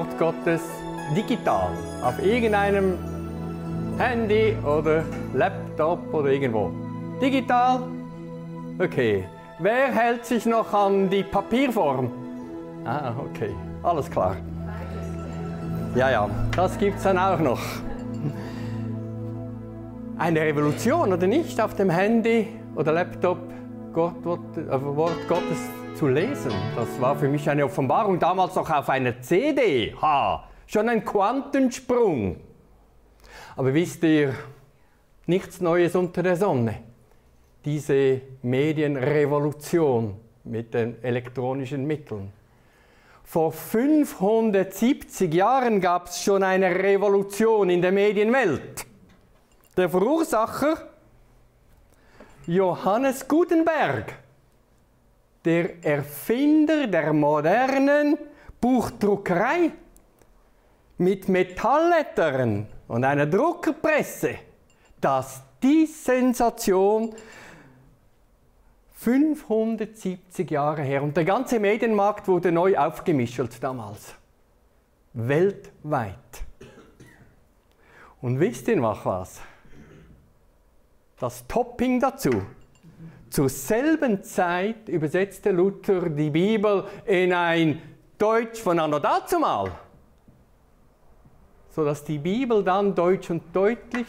Wort Gottes digital auf irgendeinem Handy oder Laptop oder irgendwo? Digital? Okay. Wer hält sich noch an die Papierform? Ah, okay. Alles klar. Ja, ja, das gibt es dann auch noch. Eine Revolution, oder nicht, auf dem Handy oder Laptop Gott, äh, Wort Gottes zu lesen. Das war für mich eine Offenbarung, damals noch auf einer CD. Ha, schon ein Quantensprung. Aber wisst ihr, nichts Neues unter der Sonne. Diese Medienrevolution mit den elektronischen Mitteln. Vor 570 Jahren gab es schon eine Revolution in der Medienwelt. Der Verursacher Johannes Gutenberg der Erfinder der modernen Buchdruckerei mit Metalllettern und einer Druckerpresse, dass die Sensation 570 Jahre her und der ganze Medienmarkt wurde neu aufgemischelt damals. Weltweit. Und wisst ihr noch was? Das Topping dazu zur selben Zeit übersetzte Luther die Bibel in ein Deutsch von anno dazumal, sodass die Bibel dann deutsch und deutlich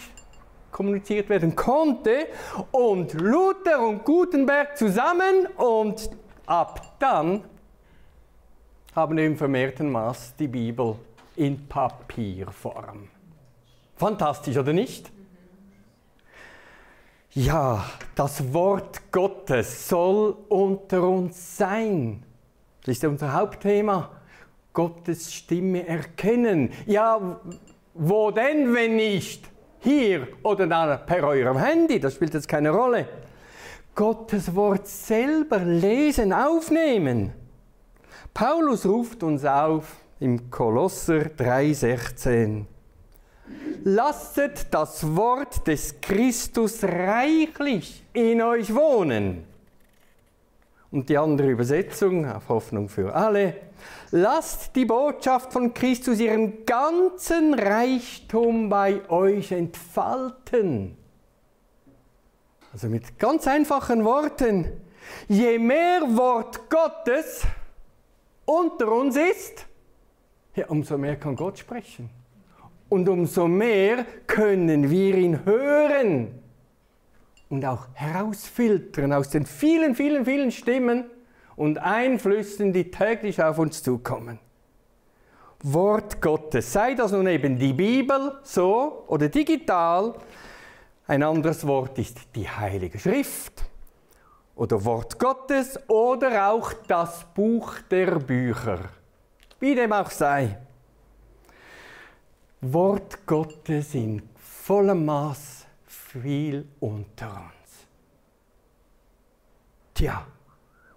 kommuniziert werden konnte und Luther und Gutenberg zusammen und ab dann haben wir im vermehrten Maß die Bibel in Papierform. Fantastisch, oder nicht? Ja, das Wort Gottes soll unter uns sein. Das ist unser Hauptthema. Gottes Stimme erkennen. Ja, wo denn, wenn nicht? Hier oder da per eurem Handy, das spielt jetzt keine Rolle. Gottes Wort selber lesen, aufnehmen. Paulus ruft uns auf im Kolosser 3,16 lasset das Wort des Christus reichlich in euch wohnen. Und die andere Übersetzung, auf Hoffnung für alle, lasst die Botschaft von Christus ihren ganzen Reichtum bei euch entfalten. Also mit ganz einfachen Worten, je mehr Wort Gottes unter uns ist, ja, umso mehr kann Gott sprechen. Und umso mehr können wir ihn hören und auch herausfiltern aus den vielen, vielen, vielen Stimmen und Einflüssen, die täglich auf uns zukommen. Wort Gottes, sei das nun eben die Bibel so oder digital, ein anderes Wort ist die Heilige Schrift oder Wort Gottes oder auch das Buch der Bücher, wie dem auch sei. Wort Gottes in vollem Maß viel unter uns. Tja,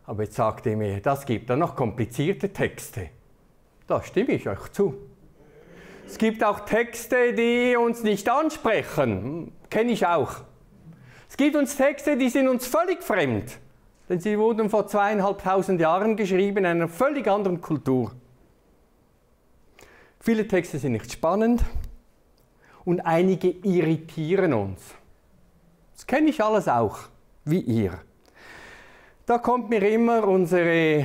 aber jetzt sagt ihr mir, das gibt dann noch komplizierte Texte. Da stimme ich euch zu. Es gibt auch Texte, die uns nicht ansprechen. Kenne ich auch. Es gibt uns Texte, die sind uns völlig fremd. Denn sie wurden vor zweieinhalbtausend Jahren geschrieben in einer völlig anderen Kultur. Viele Texte sind nicht spannend und einige irritieren uns. Das kenne ich alles auch, wie ihr. Da kommt mir immer unsere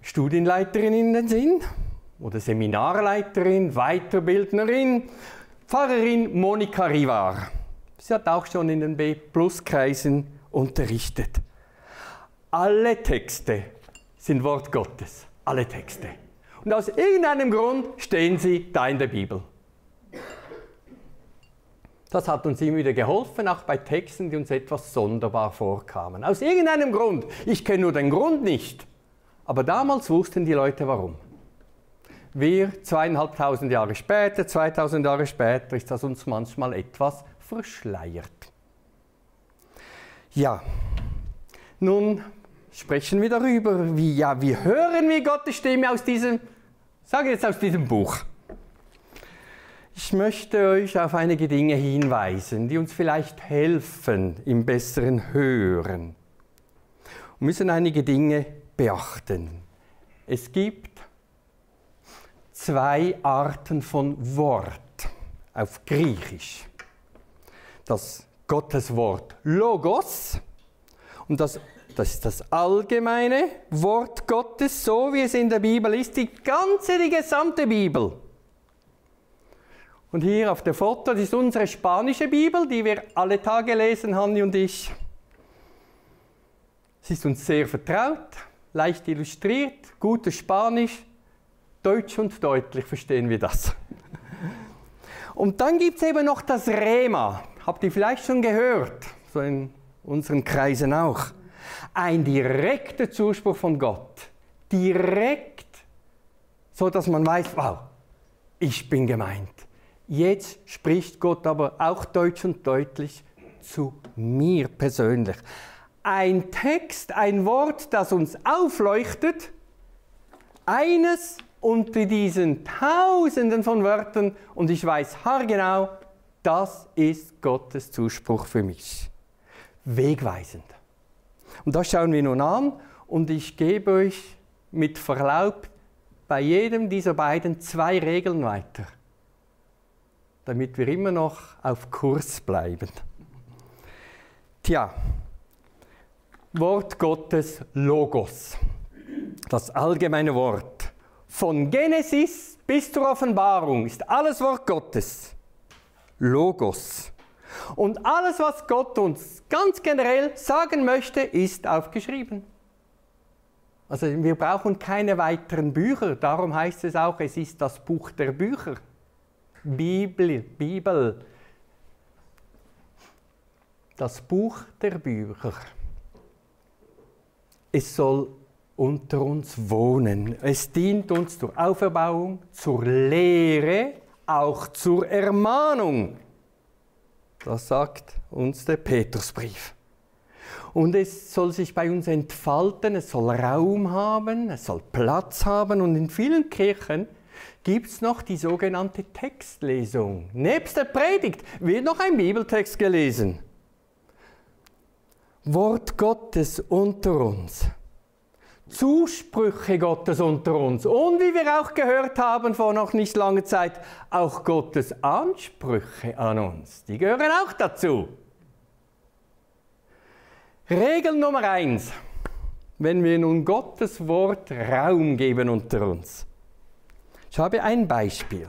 Studienleiterin in den Sinn oder Seminarleiterin, Weiterbildnerin, Pfarrerin Monika Rivar. Sie hat auch schon in den B-Plus-Kreisen unterrichtet. Alle Texte sind Wort Gottes alle Texte. Und aus irgendeinem Grund stehen sie da in der Bibel. Das hat uns immer wieder geholfen, auch bei Texten, die uns etwas sonderbar vorkamen. Aus irgendeinem Grund. Ich kenne nur den Grund nicht. Aber damals wussten die Leute warum. Wir, zweieinhalbtausend Jahre später, 2000 Jahre später, ist das uns manchmal etwas verschleiert. Ja, nun sprechen wir darüber, wie, ja, wie hören wir Gottes Stimme aus diesem, sage jetzt aus diesem Buch. Ich möchte euch auf einige Dinge hinweisen, die uns vielleicht helfen im besseren Hören. Wir müssen einige Dinge beachten. Es gibt zwei Arten von Wort auf Griechisch. Das Gotteswort Logos und das, das ist das allgemeine Wort Gottes, so wie es in der Bibel ist, die ganze, die gesamte Bibel. Und hier auf der Foto, das ist unsere spanische Bibel, die wir alle Tage lesen, Hanni und ich. Sie ist uns sehr vertraut, leicht illustriert, gutes Spanisch, deutsch und deutlich verstehen wir das. Und dann gibt es eben noch das Rema. Habt ihr vielleicht schon gehört, so in unseren Kreisen auch. Ein direkter Zuspruch von Gott. Direkt, so dass man weiß, wow, ich bin gemeint. Jetzt spricht Gott aber auch deutsch und deutlich zu mir persönlich. Ein Text, ein Wort, das uns aufleuchtet, eines unter diesen Tausenden von Wörtern und ich weiß haargenau, das ist Gottes Zuspruch für mich. Wegweisend. Und das schauen wir nun an und ich gebe euch mit Verlaub bei jedem dieser beiden zwei Regeln weiter, damit wir immer noch auf Kurs bleiben. Tja, Wort Gottes Logos, das allgemeine Wort. Von Genesis bis zur Offenbarung ist alles Wort Gottes. Logos. Und alles, was Gott uns ganz generell sagen möchte, ist aufgeschrieben. Also wir brauchen keine weiteren Bücher, darum heißt es auch, es ist das Buch der Bücher. Bibel, Bibel. Das Buch der Bücher. Es soll unter uns wohnen. Es dient uns zur Auferbauung, zur Lehre, auch zur Ermahnung. Das sagt uns der Petrusbrief. Und es soll sich bei uns entfalten, es soll Raum haben, es soll Platz haben und in vielen Kirchen gibt es noch die sogenannte Textlesung. Nebst der Predigt wird noch ein Bibeltext gelesen. Wort Gottes unter uns. Zusprüche Gottes unter uns und wie wir auch gehört haben vor noch nicht langer Zeit, auch Gottes Ansprüche an uns. Die gehören auch dazu. Regel Nummer eins, wenn wir nun Gottes Wort Raum geben unter uns. Ich habe ein Beispiel.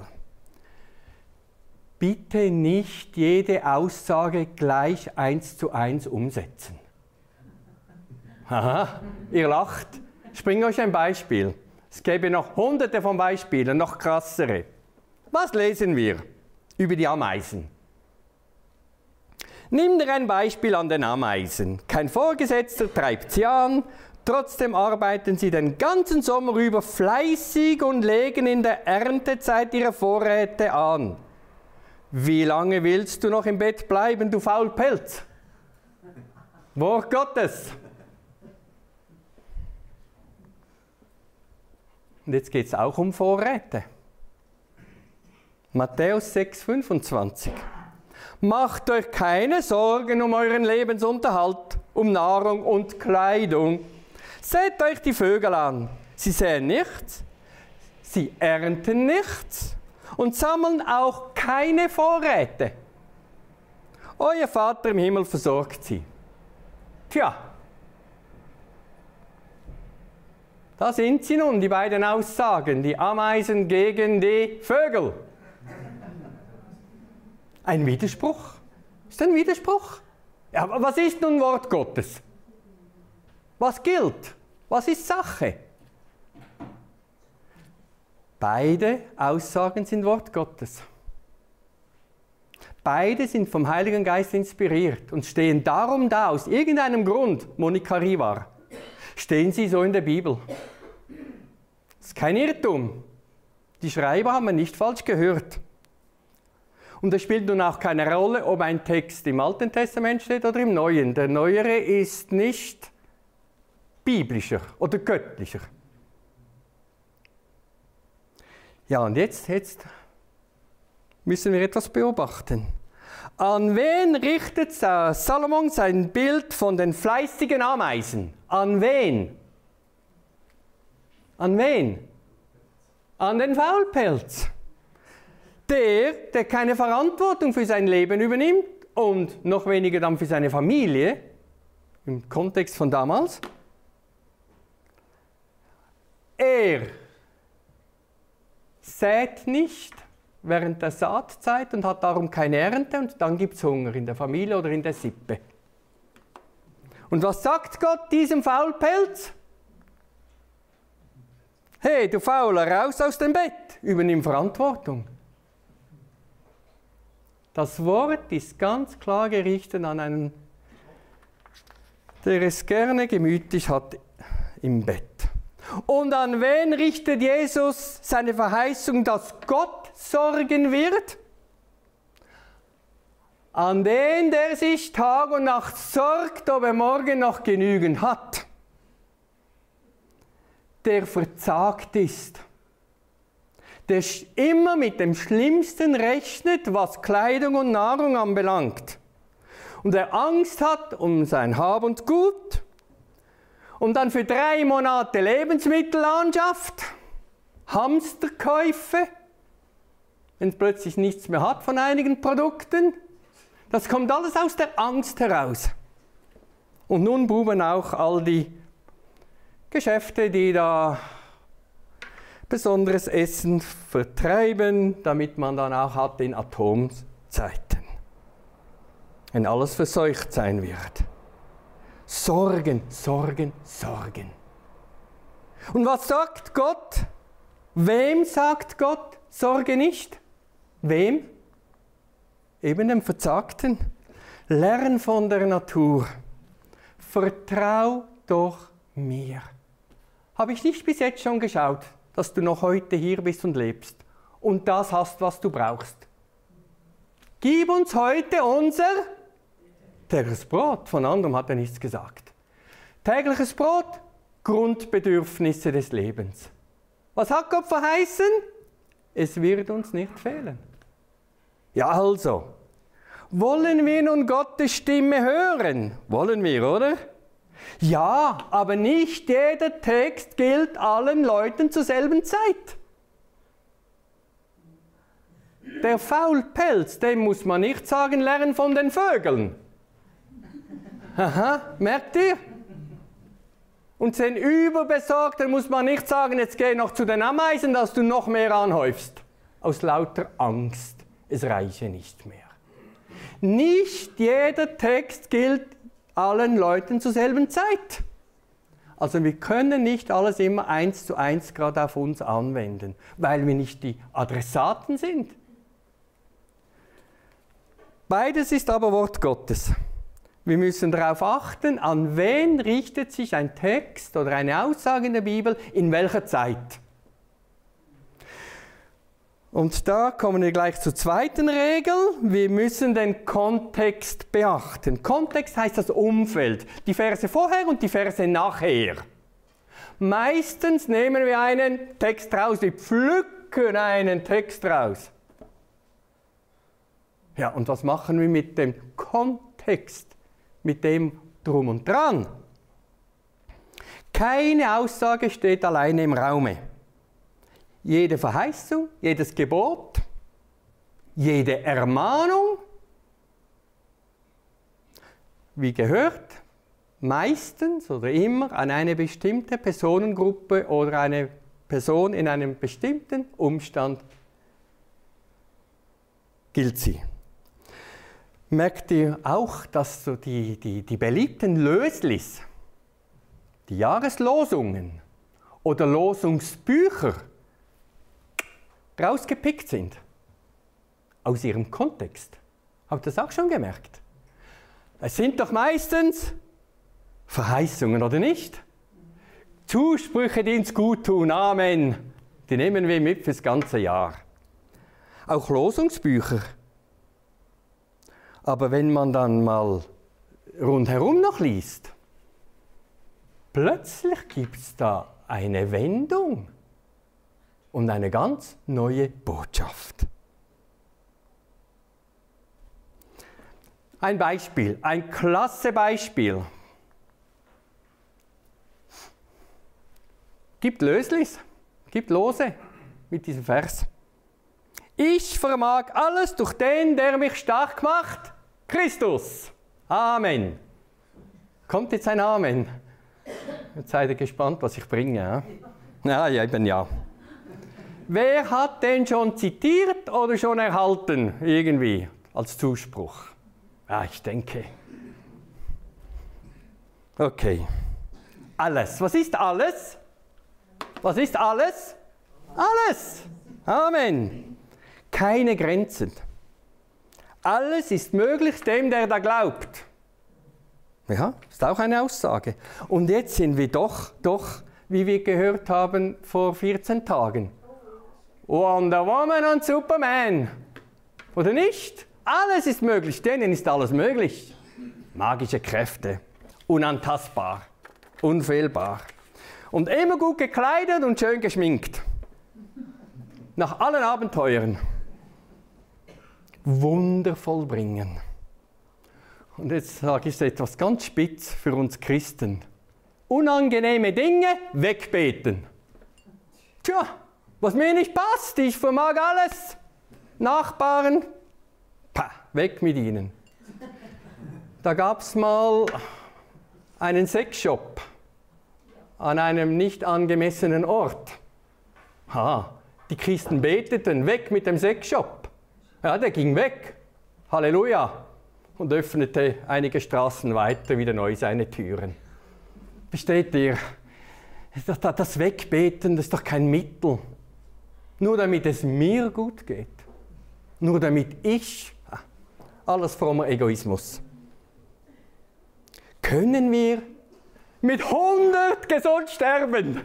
Bitte nicht jede Aussage gleich eins zu eins umsetzen. Aha, ihr lacht. Ich bringe euch ein Beispiel. Es gäbe noch hunderte von Beispielen, noch krassere. Was lesen wir über die Ameisen? Nimm dir ein Beispiel an den Ameisen. Kein Vorgesetzter treibt sie an, trotzdem arbeiten sie den ganzen Sommer über fleißig und legen in der Erntezeit ihre Vorräte an. Wie lange willst du noch im Bett bleiben, du Faulpelz? Wort Gottes. Und jetzt geht es auch um Vorräte. Matthäus 6, 25. Macht euch keine Sorgen um euren Lebensunterhalt, um Nahrung und Kleidung. Seht euch die Vögel an. Sie säen nichts, sie ernten nichts und sammeln auch keine Vorräte. Euer Vater im Himmel versorgt sie. Tja, Da sind sie nun, die beiden Aussagen, die Ameisen gegen die Vögel. Ein Widerspruch. Ist ein Widerspruch? Ja, aber was ist nun Wort Gottes? Was gilt? Was ist Sache? Beide Aussagen sind Wort Gottes. Beide sind vom Heiligen Geist inspiriert und stehen darum da, aus irgendeinem Grund, Monika Rivar, stehen sie so in der Bibel. Das ist kein Irrtum. Die Schreiber haben nicht falsch gehört. Und es spielt nun auch keine Rolle, ob ein Text im Alten Testament steht oder im Neuen. Der Neuere ist nicht biblischer oder göttlicher. Ja, und jetzt, jetzt müssen wir etwas beobachten. An wen richtet Salomon sein Bild von den fleißigen Ameisen? An wen? An wen? An den Faulpelz. Der, der keine Verantwortung für sein Leben übernimmt und noch weniger dann für seine Familie, im Kontext von damals. Er sät nicht während der Saatzeit und hat darum keine Ernte und dann gibt es Hunger in der Familie oder in der Sippe. Und was sagt Gott diesem Faulpelz? Hey, du Fauler, raus aus dem Bett, übernimm Verantwortung. Das Wort ist ganz klar gerichtet an einen, der es gerne gemütlich hat im Bett. Und an wen richtet Jesus seine Verheißung, dass Gott sorgen wird? An den, der sich Tag und Nacht sorgt, ob er morgen noch genügend hat. Der verzagt ist. Der immer mit dem Schlimmsten rechnet, was Kleidung und Nahrung anbelangt. Und der Angst hat um sein Hab und Gut. Und dann für drei Monate Lebensmittel anschafft, Hamsterkäufe, wenn es plötzlich nichts mehr hat von einigen Produkten das kommt alles aus der Angst heraus. Und nun buben auch all die Geschäfte, die da besonderes Essen vertreiben, damit man dann auch hat in Atomzeiten. Wenn alles verseucht sein wird. Sorgen, Sorgen, Sorgen. Und was sagt Gott? Wem sagt Gott, sorge nicht? Wem? Eben dem Verzagten. Lern von der Natur. Vertrau doch mir. Habe ich nicht bis jetzt schon geschaut, dass du noch heute hier bist und lebst und das hast, was du brauchst? Gib uns heute unser tägliches Brot. Von anderem hat er nichts gesagt. Tägliches Brot, Grundbedürfnisse des Lebens. Was hat Gott verheißen? Es wird uns nicht fehlen. Ja, also, wollen wir nun Gottes Stimme hören? Wollen wir, oder? Ja, aber nicht jeder Text gilt allen Leuten zur selben Zeit. Der Faulpelz, dem muss man nicht sagen, lernen von den Vögeln. Aha, merkt ihr? Und den Überbesorgten muss man nicht sagen, jetzt geh noch zu den Ameisen, dass du noch mehr anhäufst. Aus lauter Angst es reiche nicht mehr. Nicht jeder Text gilt allen Leuten zur selben Zeit. Also wir können nicht alles immer eins zu eins gerade auf uns anwenden, weil wir nicht die Adressaten sind. Beides ist aber Wort Gottes. Wir müssen darauf achten, an wen richtet sich ein Text oder eine Aussage in der Bibel in welcher Zeit. Und da kommen wir gleich zur zweiten Regel. Wir müssen den Kontext beachten. Kontext heißt das Umfeld. Die Verse vorher und die Verse nachher. Meistens nehmen wir einen Text raus, wir pflücken einen Text raus. Ja, und was machen wir mit dem Kontext, mit dem drum und dran? Keine Aussage steht alleine im Raume jede Verheißung, jedes Gebot, jede Ermahnung, wie gehört, meistens oder immer an eine bestimmte Personengruppe oder eine Person in einem bestimmten Umstand gilt sie. Merkt ihr auch, dass so die, die, die beliebten Löslis, die Jahreslosungen oder Losungsbücher rausgepickt sind aus ihrem Kontext. Habt ihr das auch schon gemerkt? Es sind doch meistens Verheißungen, oder nicht? Zusprüche, die uns gut tun. Amen. Die nehmen wir mit fürs ganze Jahr. Auch Losungsbücher. Aber wenn man dann mal rundherum noch liest, plötzlich gibt es da eine Wendung und eine ganz neue Botschaft. Ein Beispiel, ein klasse Beispiel. gibt Löslis, gibt Lose mit diesem Vers. Ich vermag alles durch den, der mich stark macht, Christus. Amen. Kommt jetzt ein Amen? Jetzt seid ihr gespannt, was ich bringe. Ja, ja, eben ja. Wer hat den schon zitiert oder schon erhalten, irgendwie, als Zuspruch? Ja, ich denke. Okay. Alles. Was ist alles? Was ist alles? Alles. Amen. Keine Grenzen. Alles ist möglich dem, der da glaubt. Ja, ist auch eine Aussage. Und jetzt sind wir doch, doch, wie wir gehört haben vor 14 Tagen. Wonder Woman und Superman. Oder nicht? Alles ist möglich, denen ist alles möglich. Magische Kräfte, unantastbar, unfehlbar. Und immer gut gekleidet und schön geschminkt. Nach allen Abenteuern. Wundervoll bringen. Und jetzt sage ich etwas ganz spitz für uns Christen. Unangenehme Dinge wegbeten. Tja, was mir nicht passt, ich vermag alles. Nachbarn, pah, weg mit ihnen. Da gab es mal einen Sexshop an einem nicht angemessenen Ort. Ha, die Christen beteten, weg mit dem Sexshop. Ja, der ging weg. Halleluja. Und öffnete einige Straßen weiter wieder neu seine Türen. Versteht ihr? Das Wegbeten, das ist doch kein Mittel. Nur damit es mir gut geht. Nur damit ich, alles frommer Egoismus. Können wir mit 100 gesund sterben?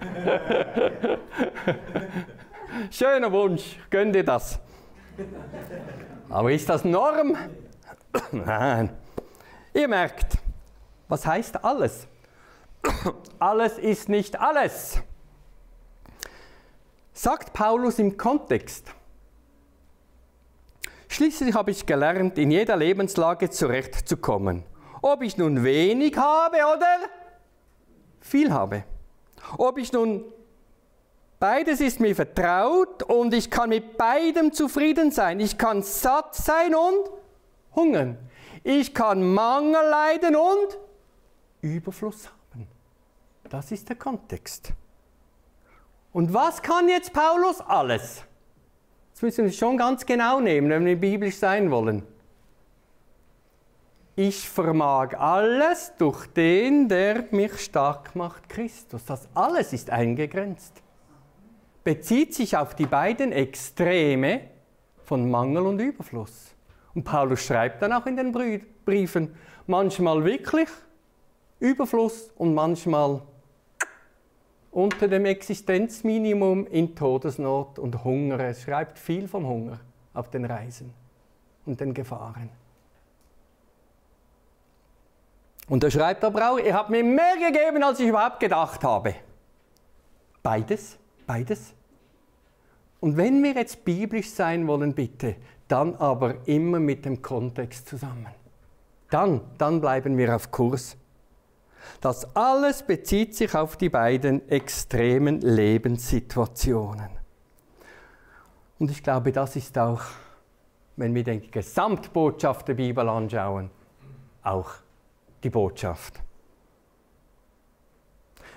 Schöner Wunsch, gönn dir das. Aber ist das Norm? Nein. Ihr merkt, was heißt alles? alles ist nicht alles. Sagt Paulus im Kontext. Schließlich habe ich gelernt, in jeder Lebenslage zurechtzukommen. Ob ich nun wenig habe oder viel habe. Ob ich nun Beides ist mir vertraut und ich kann mit beidem zufrieden sein. Ich kann satt sein und hungern. Ich kann Mangel leiden und Überfluss haben. Das ist der Kontext. Und was kann jetzt Paulus? Alles. Das müssen wir schon ganz genau nehmen, wenn wir biblisch sein wollen. Ich vermag alles durch den, der mich stark macht, Christus. Das alles ist eingegrenzt bezieht sich auf die beiden Extreme von Mangel und Überfluss. Und Paulus schreibt dann auch in den Briefen, manchmal wirklich Überfluss und manchmal unter dem Existenzminimum in Todesnot und Hunger. Er schreibt viel vom Hunger auf den Reisen und den Gefahren. Und er schreibt aber auch, ihr habt mir mehr gegeben, als ich überhaupt gedacht habe. Beides, beides. Und wenn wir jetzt biblisch sein wollen, bitte, dann aber immer mit dem Kontext zusammen. Dann, dann bleiben wir auf Kurs. Das alles bezieht sich auf die beiden extremen Lebenssituationen. Und ich glaube, das ist auch, wenn wir die Gesamtbotschaft der Bibel anschauen, auch die Botschaft.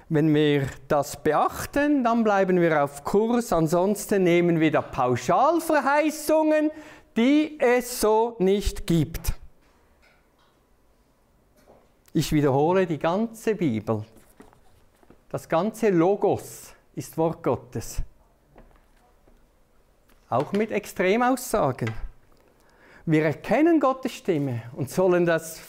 Wenn wir das beachten, dann bleiben wir auf Kurs. Ansonsten nehmen wir da Pauschalverheißungen, die es so nicht gibt. Ich wiederhole die ganze Bibel. Das ganze Logos ist Wort Gottes. Auch mit Extremaussagen. Wir erkennen Gottes Stimme und sollen das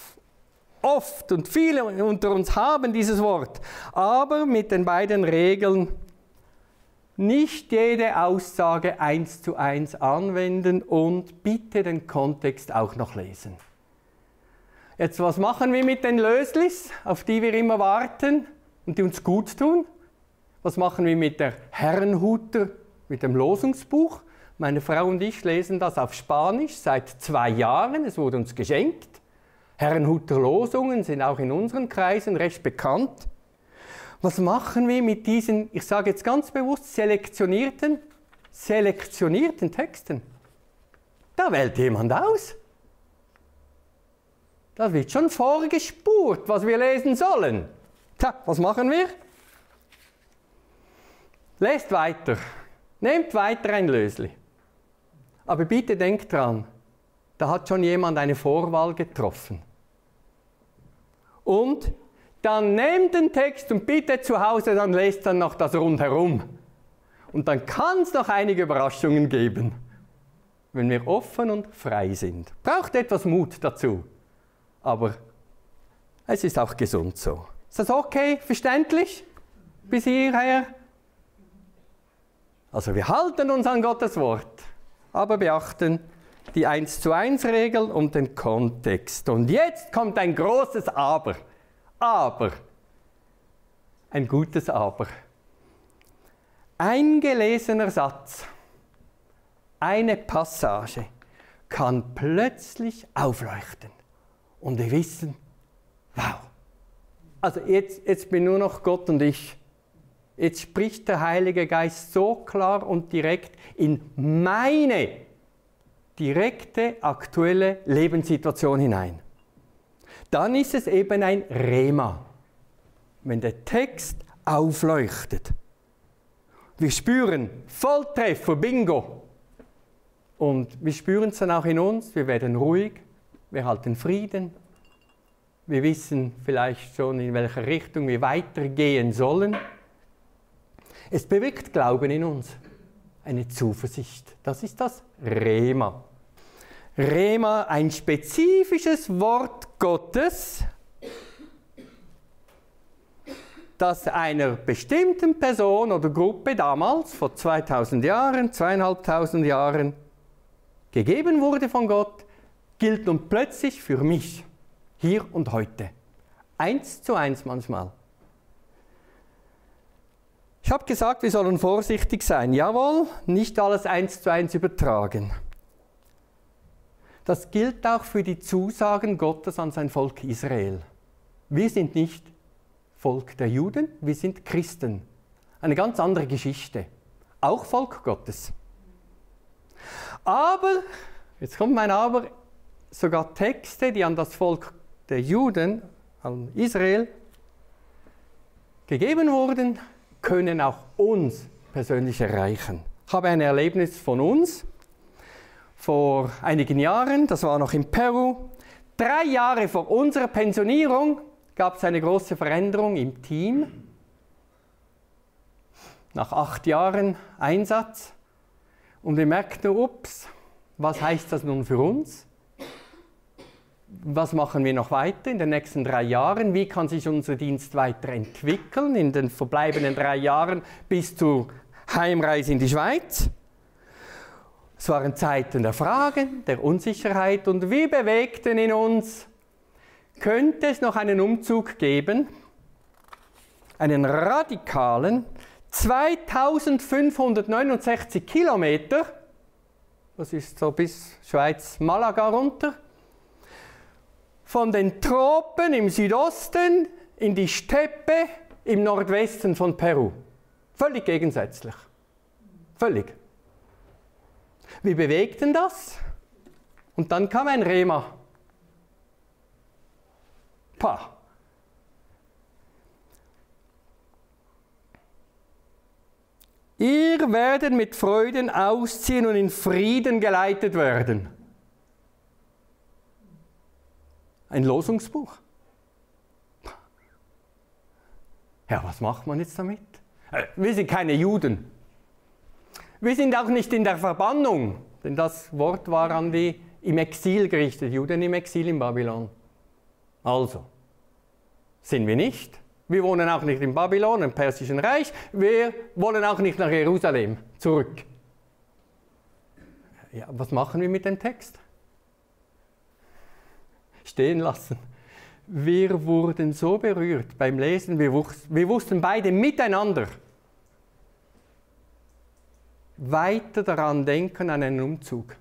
oft und viele unter uns haben dieses Wort, aber mit den beiden Regeln nicht jede Aussage eins zu eins anwenden und bitte den Kontext auch noch lesen. Jetzt, was machen wir mit den Löslis, auf die wir immer warten und die uns gut tun? Was machen wir mit der Herrenhuter, mit dem Losungsbuch? Meine Frau und ich lesen das auf Spanisch seit zwei Jahren. Es wurde uns geschenkt. Herrenhuter Losungen sind auch in unseren Kreisen recht bekannt. Was machen wir mit diesen, ich sage jetzt ganz bewusst, selektionierten, selektionierten Texten? Da wählt jemand aus. Da wird schon vorgespurt, was wir lesen sollen. Tja, was machen wir? Lest weiter. Nehmt weiter ein Lösli. Aber bitte denkt dran, da hat schon jemand eine Vorwahl getroffen. Und dann nehmt den Text und bitte zu Hause, dann lest dann noch das rundherum. Und dann kann es noch einige Überraschungen geben, wenn wir offen und frei sind. Braucht etwas Mut dazu, aber es ist auch gesund so. Ist das okay, verständlich bis hierher? Also wir halten uns an Gottes Wort, aber beachten die 1 zu 1 Regel und den Kontext. Und jetzt kommt ein großes Aber. Aber. Ein gutes Aber. Ein gelesener Satz, eine Passage kann plötzlich aufleuchten und wir wissen, wow, also jetzt, jetzt bin nur noch Gott und ich. Jetzt spricht der Heilige Geist so klar und direkt in meine direkte aktuelle Lebenssituation hinein. Dann ist es eben ein Rema, wenn der Text aufleuchtet. Wir spüren Volltreffer, Bingo. Und wir spüren es dann auch in uns, wir werden ruhig, wir halten Frieden, wir wissen vielleicht schon, in welcher Richtung wir weitergehen sollen. Es bewirkt Glauben in uns, eine Zuversicht. Das ist das Rema. Rema, ein spezifisches Wort Gottes, das einer bestimmten Person oder Gruppe damals, vor 2000 Jahren, zweieinhalbtausend Jahren, gegeben wurde von Gott, gilt nun plötzlich für mich, hier und heute. Eins zu eins manchmal. Ich habe gesagt, wir sollen vorsichtig sein. Jawohl, nicht alles eins zu eins übertragen. Das gilt auch für die Zusagen Gottes an sein Volk Israel. Wir sind nicht Volk der Juden, wir sind Christen. Eine ganz andere Geschichte. Auch Volk Gottes. Aber, jetzt kommt mein Aber, sogar Texte, die an das Volk der Juden, an Israel, gegeben wurden, können auch uns persönlich erreichen. Ich habe ein Erlebnis von uns vor einigen Jahren, das war noch in Peru. Drei Jahre vor unserer Pensionierung gab es eine große Veränderung im Team. Nach acht Jahren Einsatz. Und wir merkten, ups, was heißt das nun für uns? Was machen wir noch weiter in den nächsten drei Jahren? Wie kann sich unser Dienst weiterentwickeln in den verbleibenden drei Jahren bis zur Heimreise in die Schweiz? Es waren Zeiten der Fragen, der Unsicherheit und wir bewegten in uns könnte es noch einen Umzug geben, einen radikalen, 2569 Kilometer, das ist so bis Schweiz-Malaga runter, von den Tropen im Südosten in die Steppe im Nordwesten von Peru. Völlig gegensätzlich. Völlig. Wir bewegten das und dann kam ein Rema. Pah. Ihr werdet mit Freuden ausziehen und in Frieden geleitet werden. Ein Losungsbuch. Ja, was macht man jetzt damit? Äh, wir sind keine Juden. Wir sind auch nicht in der Verbannung, denn das Wort war an die im Exil gerichtet, Juden im Exil in Babylon. Also, sind wir nicht. Wir wohnen auch nicht in Babylon, im Persischen Reich. Wir wollen auch nicht nach Jerusalem zurück. Ja, was machen wir mit dem Text? Stehen lassen. Wir wurden so berührt beim Lesen, wir, wir wussten beide miteinander, weiter daran denken an einen Umzug.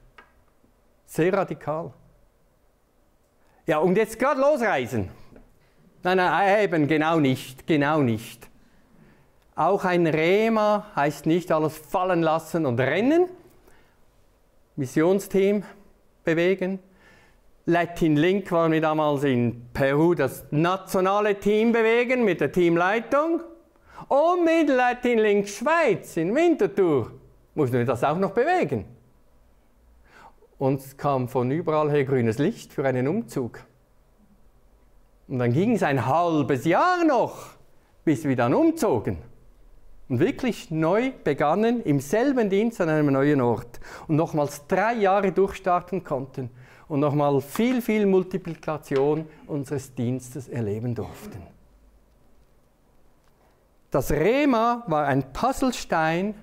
Sehr radikal. Ja, und jetzt gerade losreisen. Nein, nein, eben, genau nicht, genau nicht. Auch ein Rema heißt nicht alles fallen lassen und rennen. Missionsteam bewegen. Latin Link waren wir damals in Peru, das nationale Team bewegen mit der Teamleitung. Und mit Latin Link Schweiz in Winterthur mussten wir das auch noch bewegen. Uns kam von überall her grünes Licht für einen Umzug. Und dann ging es ein halbes Jahr noch, bis wir dann umzogen. Und wirklich neu begannen im selben Dienst an einem neuen Ort. Und nochmals drei Jahre durchstarten konnten. Und nochmal viel, viel Multiplikation unseres Dienstes erleben durften. Das Rema war ein Puzzlestein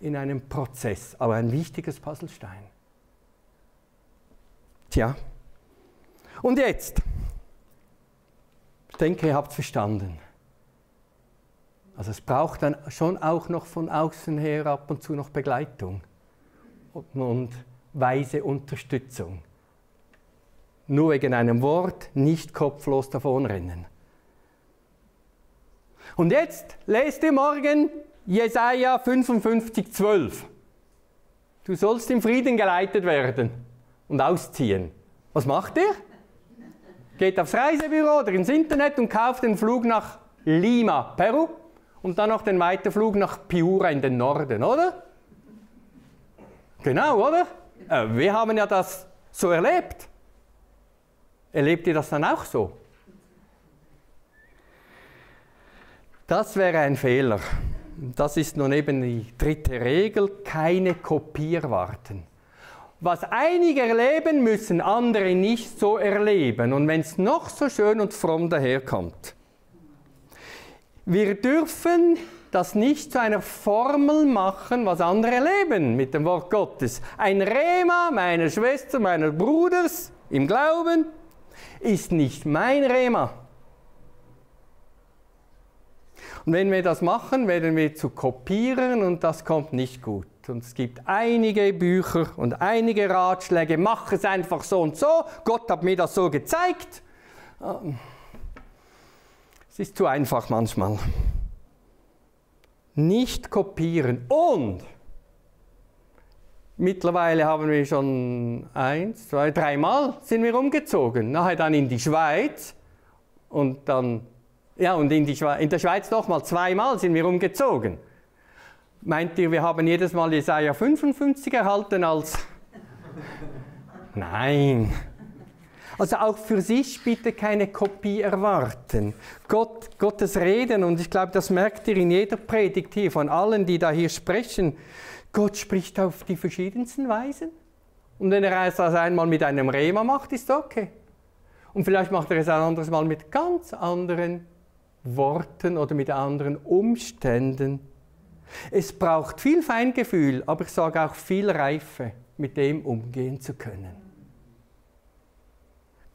in einem Prozess, aber ein wichtiges Puzzlestein. Tja, und jetzt? Ich denke, ihr habt es verstanden. Also es braucht dann schon auch noch von außen her ab und zu noch Begleitung und, und weise Unterstützung. Nur wegen einem Wort nicht kopflos davonrennen. Und jetzt lest ihr morgen Jesaja 55, 12. Du sollst im Frieden geleitet werden und ausziehen. Was macht ihr? Geht aufs Reisebüro oder ins Internet und kauft den Flug nach Lima, Peru und dann noch den Weiterflug nach Piura in den Norden, oder? Genau, oder? Äh, wir haben ja das so erlebt. Erlebt ihr das dann auch so? Das wäre ein Fehler. Das ist nun eben die dritte Regel, keine Kopierwarten. Was einige erleben, müssen andere nicht so erleben. Und wenn es noch so schön und fromm daherkommt. Wir dürfen das nicht zu einer Formel machen, was andere erleben mit dem Wort Gottes. Ein Rema meiner Schwester, meines Bruders im Glauben ist nicht mein Rema. Und wenn wir das machen, werden wir zu kopieren und das kommt nicht gut. Und es gibt einige Bücher und einige Ratschläge, mach es einfach so und so, Gott hat mir das so gezeigt. Ähm, es ist zu einfach manchmal. Nicht kopieren. Und mittlerweile haben wir schon eins, zwei, dreimal sind wir umgezogen. Nachher dann in die Schweiz und dann ja, und in, Schweiz, in der Schweiz nochmal zweimal sind wir umgezogen. Meint ihr, wir haben jedes Mal Jesaja 55 erhalten als. Nein. Also auch für sich bitte keine Kopie erwarten. Gott, Gottes Reden, und ich glaube, das merkt ihr in jeder Predigt hier von allen, die da hier sprechen. Gott spricht auf die verschiedensten Weisen. Und wenn er es einmal mit einem Rema macht, ist okay. Und vielleicht macht er es ein anderes Mal mit ganz anderen Worten oder mit anderen Umständen. Es braucht viel Feingefühl, aber ich sage auch viel Reife, mit dem umgehen zu können.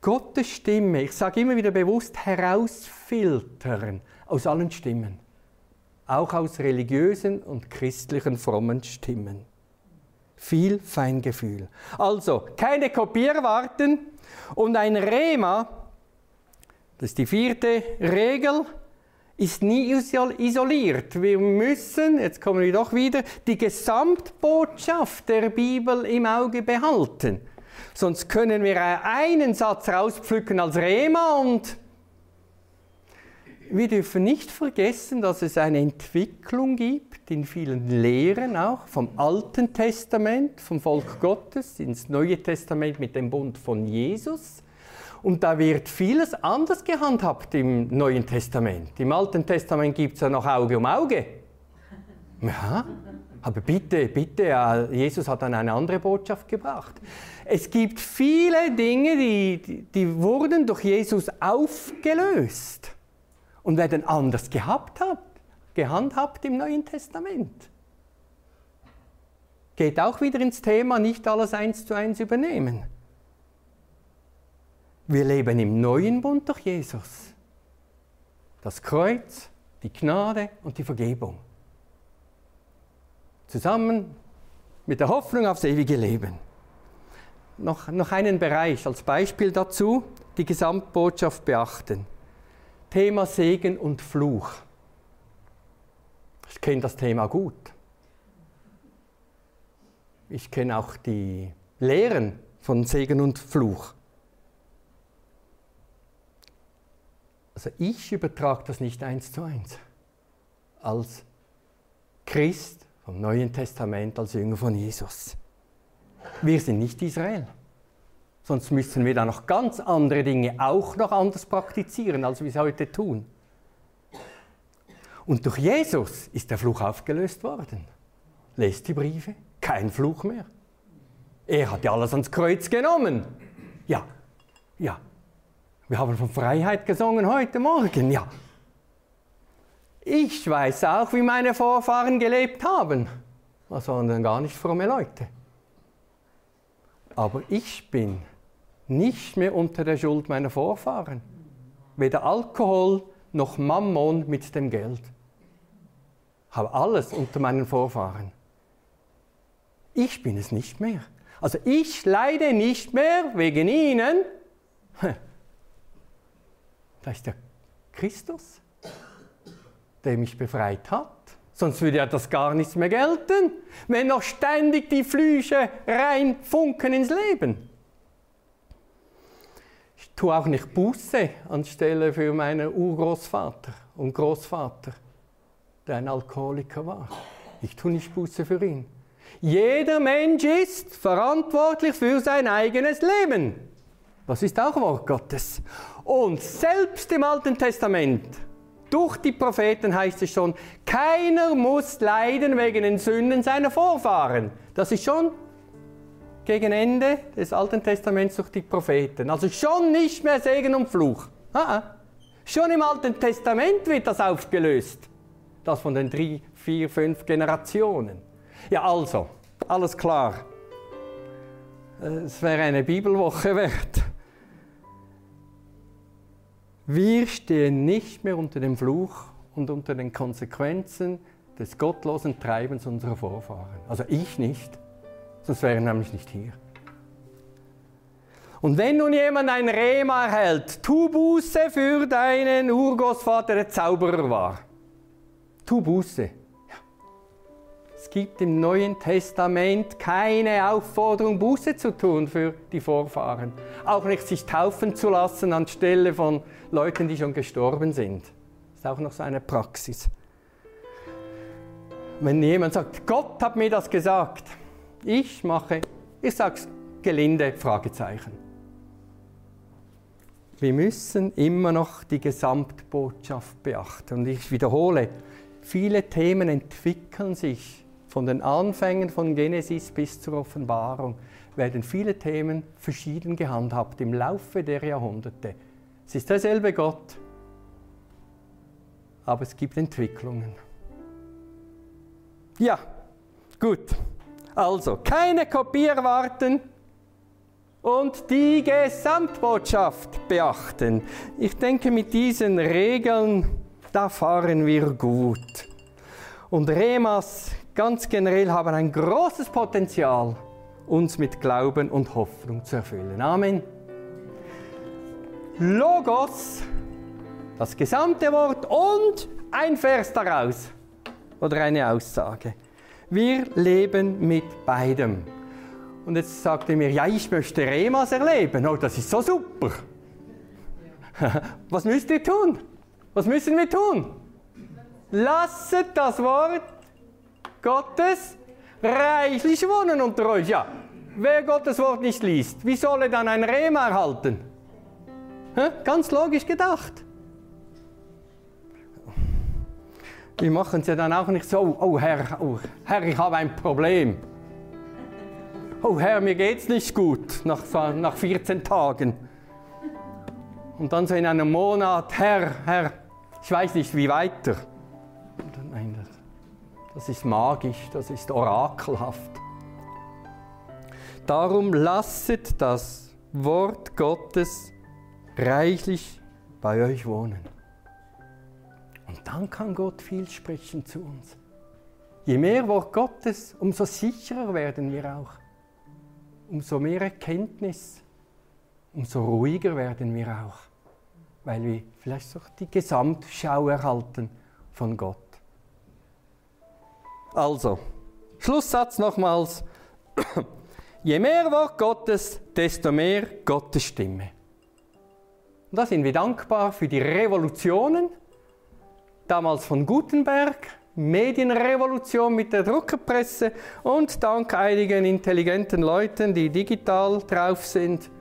Gottes Stimme, ich sage immer wieder bewusst, herausfiltern aus allen Stimmen, auch aus religiösen und christlichen frommen Stimmen. Viel Feingefühl. Also, keine Kopierwarten und ein Rema, das ist die vierte Regel, ist nie isoliert. Wir müssen, jetzt kommen wir doch wieder, die Gesamtbotschaft der Bibel im Auge behalten. Sonst können wir einen Satz rauspflücken als Rema und wir dürfen nicht vergessen, dass es eine Entwicklung gibt in vielen Lehren auch vom Alten Testament, vom Volk Gottes ins Neue Testament mit dem Bund von Jesus. Und da wird vieles anders gehandhabt im Neuen Testament. Im Alten Testament gibt es ja noch Auge um Auge. Ja, aber bitte, bitte, Jesus hat dann eine andere Botschaft gebracht. Es gibt viele Dinge, die, die wurden durch Jesus aufgelöst und werden anders gehabt, gehandhabt im Neuen Testament. Geht auch wieder ins Thema, nicht alles eins zu eins übernehmen. Wir leben im neuen Bund durch Jesus. Das Kreuz, die Gnade und die Vergebung. Zusammen mit der Hoffnung aufs ewige Leben. Noch, noch einen Bereich als Beispiel dazu, die Gesamtbotschaft beachten. Thema Segen und Fluch. Ich kenne das Thema gut. Ich kenne auch die Lehren von Segen und Fluch. Also ich übertrage das nicht eins zu eins. Als Christ vom Neuen Testament, als Jünger von Jesus. Wir sind nicht Israel. Sonst müssen wir da noch ganz andere Dinge auch noch anders praktizieren, als wir es heute tun. Und durch Jesus ist der Fluch aufgelöst worden. Lest die Briefe, kein Fluch mehr. Er hat ja alles ans Kreuz genommen. Ja, ja. Wir haben von Freiheit gesungen heute Morgen, ja. Ich weiß auch, wie meine Vorfahren gelebt haben. Das waren dann gar nicht fromme Leute. Aber ich bin nicht mehr unter der Schuld meiner Vorfahren. Weder Alkohol noch Mammon mit dem Geld. Habe alles unter meinen Vorfahren. Ich bin es nicht mehr. Also ich leide nicht mehr wegen ihnen. Da ist der Christus, der mich befreit hat. Sonst würde ja das gar nichts mehr gelten, wenn noch ständig die Flüche reinfunken ins Leben. Tue auch nicht Buße anstelle für meinen Urgroßvater und Großvater, der ein Alkoholiker war. Ich tue nicht Buße für ihn. Jeder Mensch ist verantwortlich für sein eigenes Leben. Das ist auch Wort Gottes. Und selbst im Alten Testament durch die Propheten heißt es schon, keiner muss leiden wegen den Sünden seiner Vorfahren. Das ist schon gegen Ende des Alten Testaments durch die Propheten. Also schon nicht mehr Segen und Fluch. Ah, schon im Alten Testament wird das aufgelöst. Das von den drei, vier, fünf Generationen. Ja, also, alles klar. Es wäre eine Bibelwoche wert. Wir stehen nicht mehr unter dem Fluch und unter den Konsequenzen des gottlosen Treibens unserer Vorfahren. Also ich nicht, sonst wäre er nämlich nicht hier. Und wenn nun jemand ein Rema erhält, tu Buße für deinen Urgroßvater, der Zauberer war. Tu Buße gibt im Neuen Testament keine Aufforderung, Buße zu tun für die Vorfahren. Auch nicht sich taufen zu lassen anstelle von Leuten, die schon gestorben sind. Das ist auch noch so eine Praxis. Wenn jemand sagt, Gott hat mir das gesagt, ich mache, ich sage es gelinde, Fragezeichen. Wir müssen immer noch die Gesamtbotschaft beachten. Und ich wiederhole, viele Themen entwickeln sich von den Anfängen von Genesis bis zur Offenbarung werden viele Themen verschieden gehandhabt im Laufe der Jahrhunderte. Es ist derselbe Gott, aber es gibt Entwicklungen. Ja, gut. Also, keine Kopie erwarten und die Gesamtbotschaft beachten. Ich denke, mit diesen Regeln, da fahren wir gut. Und Remas ganz generell haben ein großes Potenzial, uns mit Glauben und Hoffnung zu erfüllen. Amen. Logos, das gesamte Wort und ein Vers daraus oder eine Aussage. Wir leben mit beidem. Und jetzt sagt er mir, ja, ich möchte Remas erleben. Oh, das ist so super. Was müsst ihr tun? Was müssen wir tun? Lasset das Wort Gottes reichlich wohnen unter euch. Ja, wer Gottes Wort nicht liest, wie soll er dann ein Rema erhalten? Ganz logisch gedacht. Wir machen es ja dann auch nicht so, oh Herr, oh Herr, ich habe ein Problem. Oh Herr, mir geht's nicht gut nach, nach 14 Tagen. Und dann so in einem Monat, Herr, Herr, ich weiß nicht wie weiter. Nein, das das ist magisch, das ist orakelhaft. Darum lasset das Wort Gottes reichlich bei euch wohnen. Und dann kann Gott viel sprechen zu uns. Je mehr Wort Gottes, umso sicherer werden wir auch. Umso mehr Erkenntnis, umso ruhiger werden wir auch. Weil wir vielleicht auch die Gesamtschau erhalten von Gott. Also, Schlusssatz nochmals. Je mehr Wort Gottes, desto mehr Gottes Stimme. Und da sind wir dankbar für die Revolutionen, damals von Gutenberg, Medienrevolution mit der Druckerpresse und dank einigen intelligenten Leuten, die digital drauf sind,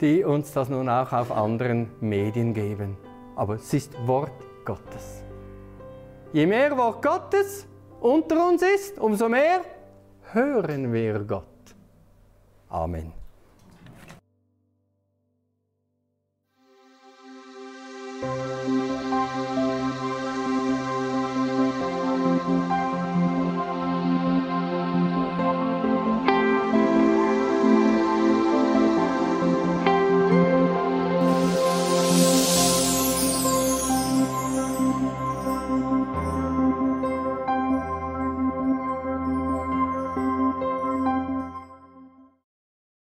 die uns das nun auch auf anderen Medien geben. Aber es ist Wort Gottes. Je mehr Wort Gottes unter uns ist, umso mehr hören wir Gott. Amen. Thank